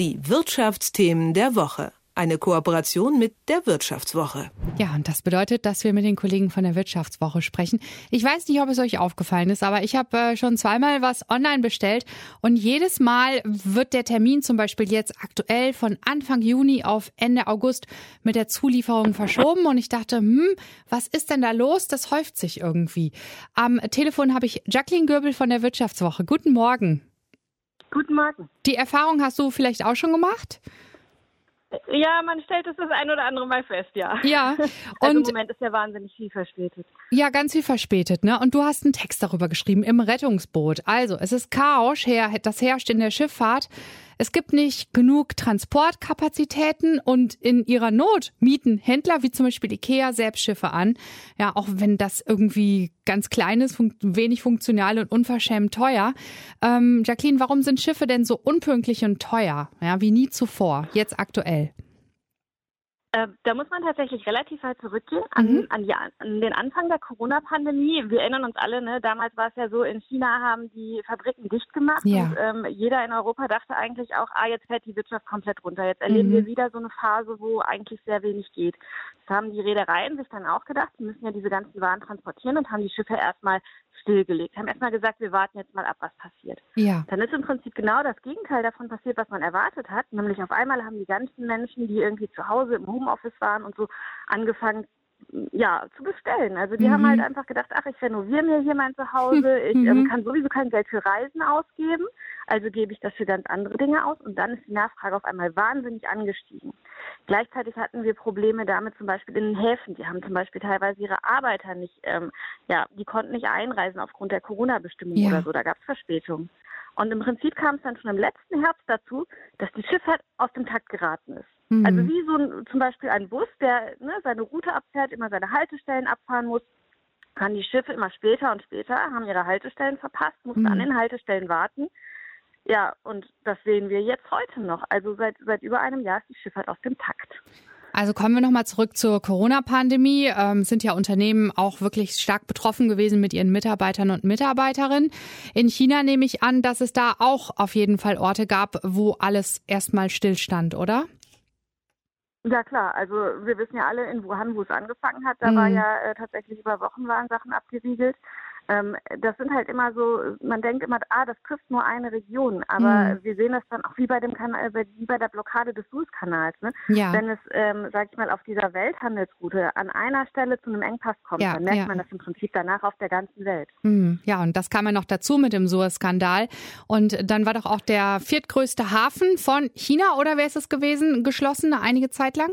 Die Wirtschaftsthemen der Woche. Eine Kooperation mit der Wirtschaftswoche. Ja, und das bedeutet, dass wir mit den Kollegen von der Wirtschaftswoche sprechen. Ich weiß nicht, ob es euch aufgefallen ist, aber ich habe äh, schon zweimal was online bestellt und jedes Mal wird der Termin zum Beispiel jetzt aktuell von Anfang Juni auf Ende August mit der Zulieferung verschoben und ich dachte, hm, was ist denn da los? Das häuft sich irgendwie. Am Telefon habe ich Jacqueline Göbel von der Wirtschaftswoche. Guten Morgen. Guten Morgen. Die Erfahrung hast du vielleicht auch schon gemacht? Ja, man stellt es das ein oder andere Mal fest, ja. Ja. Also im Moment ist ja wahnsinnig viel verspätet. Ja, ganz viel verspätet, ne? Und du hast einen Text darüber geschrieben im Rettungsboot. Also, es ist Chaos, das herrscht in der Schifffahrt. Es gibt nicht genug Transportkapazitäten und in ihrer Not mieten Händler wie zum Beispiel Ikea selbst Schiffe an. Ja, auch wenn das irgendwie ganz klein ist, fun wenig funktional und unverschämt teuer. Ähm, Jacqueline, warum sind Schiffe denn so unpünktlich und teuer? Ja, wie nie zuvor, jetzt aktuell? Äh, da muss man tatsächlich relativ weit zurückgehen an, mhm. an, die, an den Anfang der Corona-Pandemie. Wir erinnern uns alle, ne? damals war es ja so, in China haben die Fabriken dicht gemacht ja. und ähm, jeder in Europa dachte eigentlich auch, ah, jetzt fährt die Wirtschaft komplett runter. Jetzt erleben mhm. wir wieder so eine Phase, wo eigentlich sehr wenig geht. Das haben die Reedereien sich dann auch gedacht, die müssen ja diese ganzen Waren transportieren und haben die Schiffe erstmal stillgelegt, haben erstmal gesagt, wir warten jetzt mal ab, was passiert. Ja. Dann ist im Prinzip genau das Gegenteil davon passiert, was man erwartet hat. Nämlich auf einmal haben die ganzen Menschen, die irgendwie zu Hause im Homeoffice waren und so, angefangen, ja, zu bestellen. Also die mhm. haben halt einfach gedacht, ach, ich renoviere mir hier mein Zuhause, ich ähm, mhm. kann sowieso kein Geld für Reisen ausgeben, also gebe ich das für ganz andere Dinge aus und dann ist die Nachfrage auf einmal wahnsinnig angestiegen. Gleichzeitig hatten wir Probleme damit zum Beispiel in den Häfen. Die haben zum Beispiel teilweise ihre Arbeiter nicht, ähm, ja, die konnten nicht einreisen aufgrund der Corona-Bestimmungen ja. oder so. Da gab es Verspätungen. Und im Prinzip kam es dann schon im letzten Herbst dazu, dass die Schifffahrt aus dem Takt geraten ist. Mhm. Also wie so ein, zum Beispiel ein Bus, der ne, seine Route abfährt, immer seine Haltestellen abfahren muss, kann die Schiffe immer später und später, haben ihre Haltestellen verpasst, mussten mhm. an den Haltestellen warten. Ja, und das sehen wir jetzt heute noch. Also seit, seit über einem Jahr ist die Schifffahrt aus dem Takt. Also kommen wir nochmal zurück zur Corona-Pandemie. Ähm, sind ja Unternehmen auch wirklich stark betroffen gewesen mit ihren Mitarbeitern und Mitarbeiterinnen. In China nehme ich an, dass es da auch auf jeden Fall Orte gab, wo alles erstmal stillstand, oder? Ja klar, also wir wissen ja alle in Wuhan, wo es angefangen hat, da mhm. war ja äh, tatsächlich über Wochen waren Sachen abgeriegelt ähm, das sind halt immer so, man denkt immer, ah, das trifft nur eine Region, aber mhm. wir sehen das dann auch wie bei dem Kanal, wie bei der Blockade des Suezkanals, ne? Ja. Wenn es, ähm, sag ich mal, auf dieser Welthandelsroute an einer Stelle zu einem Engpass kommt, ja, dann merkt ja. man das im Prinzip danach auf der ganzen Welt. Mhm. Ja, und das kam ja noch dazu mit dem Suezskandal. Und dann war doch auch der viertgrößte Hafen von China, oder wer ist es gewesen, geschlossen, einige Zeit lang?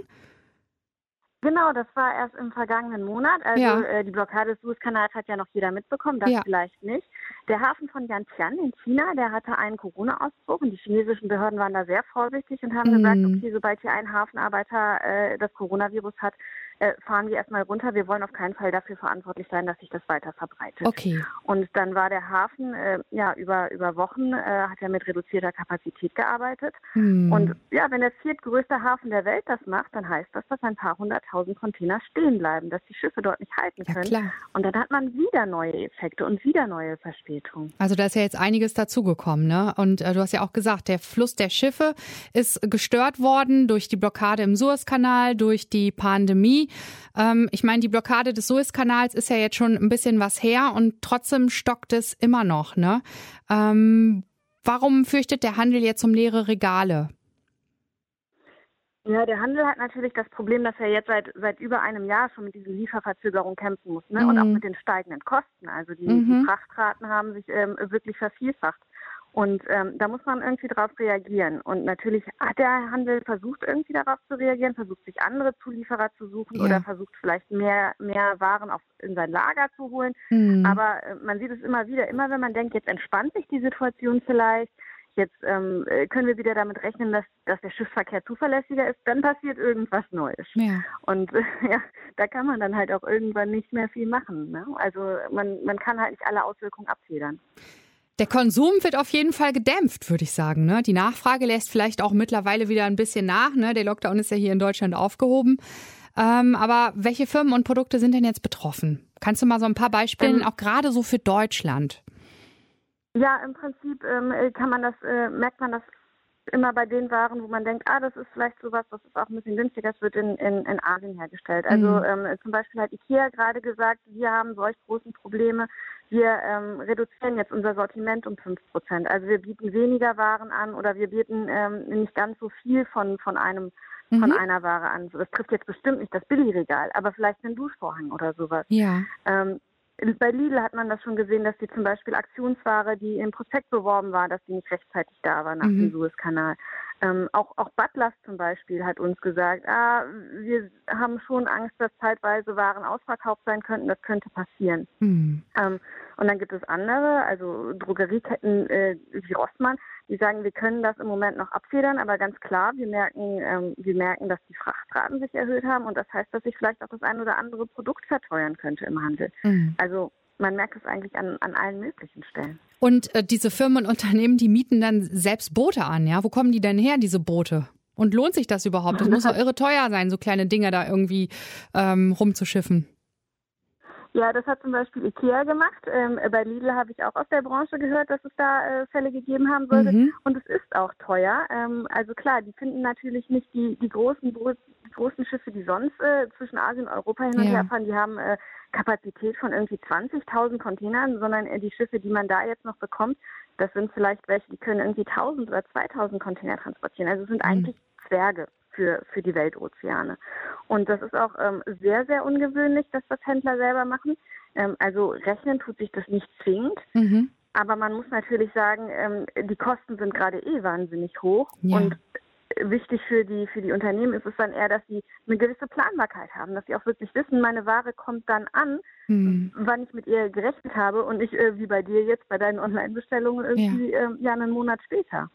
Genau, das war erst im vergangenen Monat. Also ja. äh, die Blockade des Suezkanals hat ja noch jeder mitbekommen, das ja. vielleicht nicht. Der Hafen von Yantian in China, der hatte einen Corona-Ausbruch und die chinesischen Behörden waren da sehr vorsichtig und haben mhm. gesagt, okay, sobald hier ein Hafenarbeiter äh, das Coronavirus hat, äh, fahren wir erstmal runter. Wir wollen auf keinen Fall dafür verantwortlich sein, dass sich das weiter verbreitet. Okay. Und dann war der Hafen äh, ja über über Wochen äh, hat er mit reduzierter Kapazität gearbeitet. Mhm. Und ja, wenn der viertgrößte Hafen der Welt das macht, dann heißt das, dass ein paar hunderttausend Container stehen bleiben, dass die Schiffe dort nicht halten können. Ja, klar. Und dann hat man wieder neue Effekte und wieder neue Verspätungen. Verspätung. Also da ist ja jetzt einiges dazugekommen, ne? Und äh, du hast ja auch gesagt, der Fluss der Schiffe ist gestört worden durch die Blockade im Suezkanal, durch die Pandemie. Ähm, ich meine, die Blockade des Suezkanals ist ja jetzt schon ein bisschen was her und trotzdem stockt es immer noch, ne? Ähm, warum fürchtet der Handel jetzt um leere Regale? Ja, der Handel hat natürlich das Problem, dass er jetzt seit, seit über einem Jahr schon mit diesen Lieferverzögerungen kämpfen muss ne? Mhm. und auch mit den steigenden Kosten. Also die, mhm. die Frachtraten haben sich ähm, wirklich vervielfacht. Und ähm, da muss man irgendwie darauf reagieren. Und natürlich hat der Handel versucht, irgendwie darauf zu reagieren, versucht sich andere Zulieferer zu suchen ja. oder versucht vielleicht mehr, mehr Waren auf, in sein Lager zu holen. Mhm. Aber äh, man sieht es immer wieder, immer wenn man denkt, jetzt entspannt sich die Situation vielleicht, jetzt ähm, äh, können wir wieder damit rechnen, dass, dass der Schiffsverkehr zuverlässiger ist, dann passiert irgendwas Neues. Ja. Und äh, ja, da kann man dann halt auch irgendwann nicht mehr viel machen. Ne? Also man, man kann halt nicht alle Auswirkungen abfedern. Der Konsum wird auf jeden Fall gedämpft, würde ich sagen. Ne? Die Nachfrage lässt vielleicht auch mittlerweile wieder ein bisschen nach. Ne? Der Lockdown ist ja hier in Deutschland aufgehoben. Ähm, aber welche Firmen und Produkte sind denn jetzt betroffen? Kannst du mal so ein paar Beispiele, ähm, auch gerade so für Deutschland? Ja, im Prinzip ähm, kann man das, äh, merkt man das immer bei den Waren, wo man denkt, ah, das ist vielleicht sowas, das ist auch ein bisschen günstiger, das wird in, in, in Asien hergestellt. Also mhm. ähm, zum Beispiel hat Ikea gerade gesagt, wir haben solch großen Probleme, wir ähm, reduzieren jetzt unser Sortiment um 5 Prozent. Also wir bieten weniger Waren an oder wir bieten ähm, nicht ganz so viel von, von einem von mhm. einer Ware an. Das trifft jetzt bestimmt nicht das Billigregal, aber vielleicht einen Duschvorhang oder sowas. Ja. Ähm, bei Lidl hat man das schon gesehen, dass die zum Beispiel Aktionsware, die im Prospekt beworben war, dass die nicht rechtzeitig da war nach mhm. dem Suezkanal. Ähm, auch, auch Butlers zum Beispiel hat uns gesagt, ah, wir haben schon Angst, dass zeitweise Waren ausverkauft sein könnten. Das könnte passieren. Mhm. Ähm, und dann gibt es andere, also Drogerieketten äh, wie Rossmann, die sagen, wir können das im Moment noch abfedern, aber ganz klar, wir merken, ähm, wir merken, dass die Frachtraten sich erhöht haben und das heißt, dass sich vielleicht auch das ein oder andere Produkt verteuern könnte im Handel. Mhm. Also man merkt es eigentlich an, an allen möglichen Stellen. Und äh, diese Firmen und Unternehmen, die mieten dann selbst Boote an, ja? Wo kommen die denn her, diese Boote? Und lohnt sich das überhaupt? Das muss doch irre teuer sein, so kleine Dinger da irgendwie ähm, rumzuschiffen. Ja, das hat zum Beispiel Ikea gemacht. Ähm, bei Lidl habe ich auch aus der Branche gehört, dass es da äh, Fälle gegeben haben sollte. Mhm. Und es ist auch teuer. Ähm, also klar, die finden natürlich nicht die, die großen die großen Schiffe, die sonst äh, zwischen Asien und Europa hin und ja. her fahren. Die haben äh, Kapazität von irgendwie 20.000 Containern, sondern äh, die Schiffe, die man da jetzt noch bekommt, das sind vielleicht welche, die können irgendwie 1.000 oder 2.000 Container transportieren. Also es sind mhm. eigentlich Zwerge für, für die Weltozeane. Und das ist auch ähm, sehr, sehr ungewöhnlich, dass das Händler selber machen. Ähm, also rechnen tut sich das nicht zwingend. Mhm. Aber man muss natürlich sagen, ähm, die Kosten sind gerade eh wahnsinnig hoch. Ja. Und wichtig für die, für die Unternehmen ist es dann eher, dass sie eine gewisse Planbarkeit haben, dass sie auch wirklich wissen, meine Ware kommt dann an, mhm. wann ich mit ihr gerechnet habe und nicht äh, wie bei dir jetzt bei deinen Online-Bestellungen irgendwie ja. Äh, ja einen Monat später.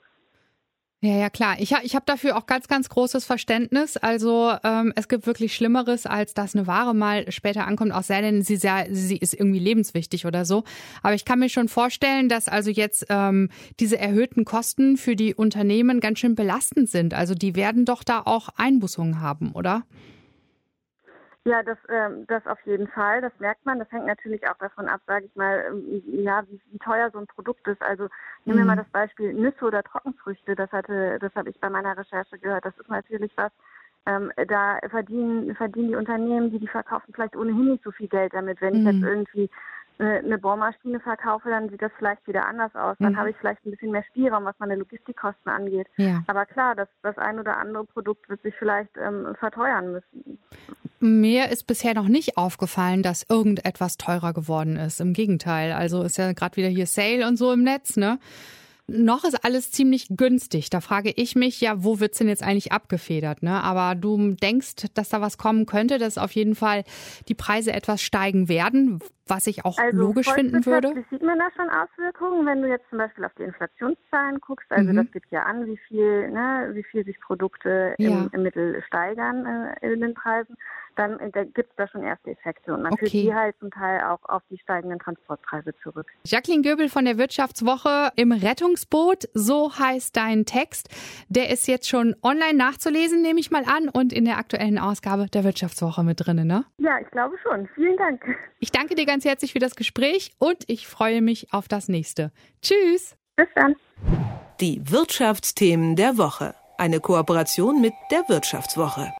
Ja, ja, klar. Ich, ich habe dafür auch ganz, ganz großes Verständnis. Also ähm, es gibt wirklich Schlimmeres, als dass eine Ware mal später ankommt, auch sei denn, sie, sehr, sie ist irgendwie lebenswichtig oder so. Aber ich kann mir schon vorstellen, dass also jetzt ähm, diese erhöhten Kosten für die Unternehmen ganz schön belastend sind. Also die werden doch da auch Einbußungen haben, oder? Ja, das, ähm, das auf jeden Fall. Das merkt man. Das hängt natürlich auch davon ab, sage ich mal, ähm, ja, wie, wie, teuer so ein Produkt ist. Also nehmen wir mhm. mal das Beispiel Nüsse oder Trockenfrüchte. Das hatte, das habe ich bei meiner Recherche gehört. Das ist natürlich was. Ähm, da verdienen, verdienen die Unternehmen, die die verkaufen, vielleicht ohnehin nicht so viel Geld damit. Wenn ich jetzt mhm. irgendwie eine Bohrmaschine verkaufe, dann sieht das vielleicht wieder anders aus. Dann mhm. habe ich vielleicht ein bisschen mehr Spielraum, was meine Logistikkosten angeht. Ja. Aber klar, das, das ein oder andere Produkt wird sich vielleicht ähm, verteuern müssen. Mir ist bisher noch nicht aufgefallen, dass irgendetwas teurer geworden ist. Im Gegenteil. Also ist ja gerade wieder hier Sale und so im Netz, ne? Noch ist alles ziemlich günstig. Da frage ich mich ja, wo wird's denn jetzt eigentlich abgefedert? Ne? Aber du denkst, dass da was kommen könnte, dass auf jeden Fall die Preise etwas steigen werden, was ich auch also logisch finden würde. sieht man da schon Auswirkungen, wenn du jetzt zum Beispiel auf die Inflationszahlen guckst. Also mhm. das gibt ja an, wie viel, ne, wie viel sich Produkte ja. im, im, Mittel steigern äh, in den Preisen. Dann äh, gibt es da schon erste Effekte und man okay. führt die halt zum Teil auch auf die steigenden Transportpreise zurück. Jacqueline Göbel von der Wirtschaftswoche im Rettungsboot, so heißt dein Text. Der ist jetzt schon online nachzulesen, nehme ich mal an, und in der aktuellen Ausgabe der Wirtschaftswoche mit drin, ne? Ja, ich glaube schon. Vielen Dank. Ich danke dir ganz herzlich für das Gespräch und ich freue mich auf das nächste. Tschüss. Bis dann. Die Wirtschaftsthemen der Woche. Eine Kooperation mit der Wirtschaftswoche.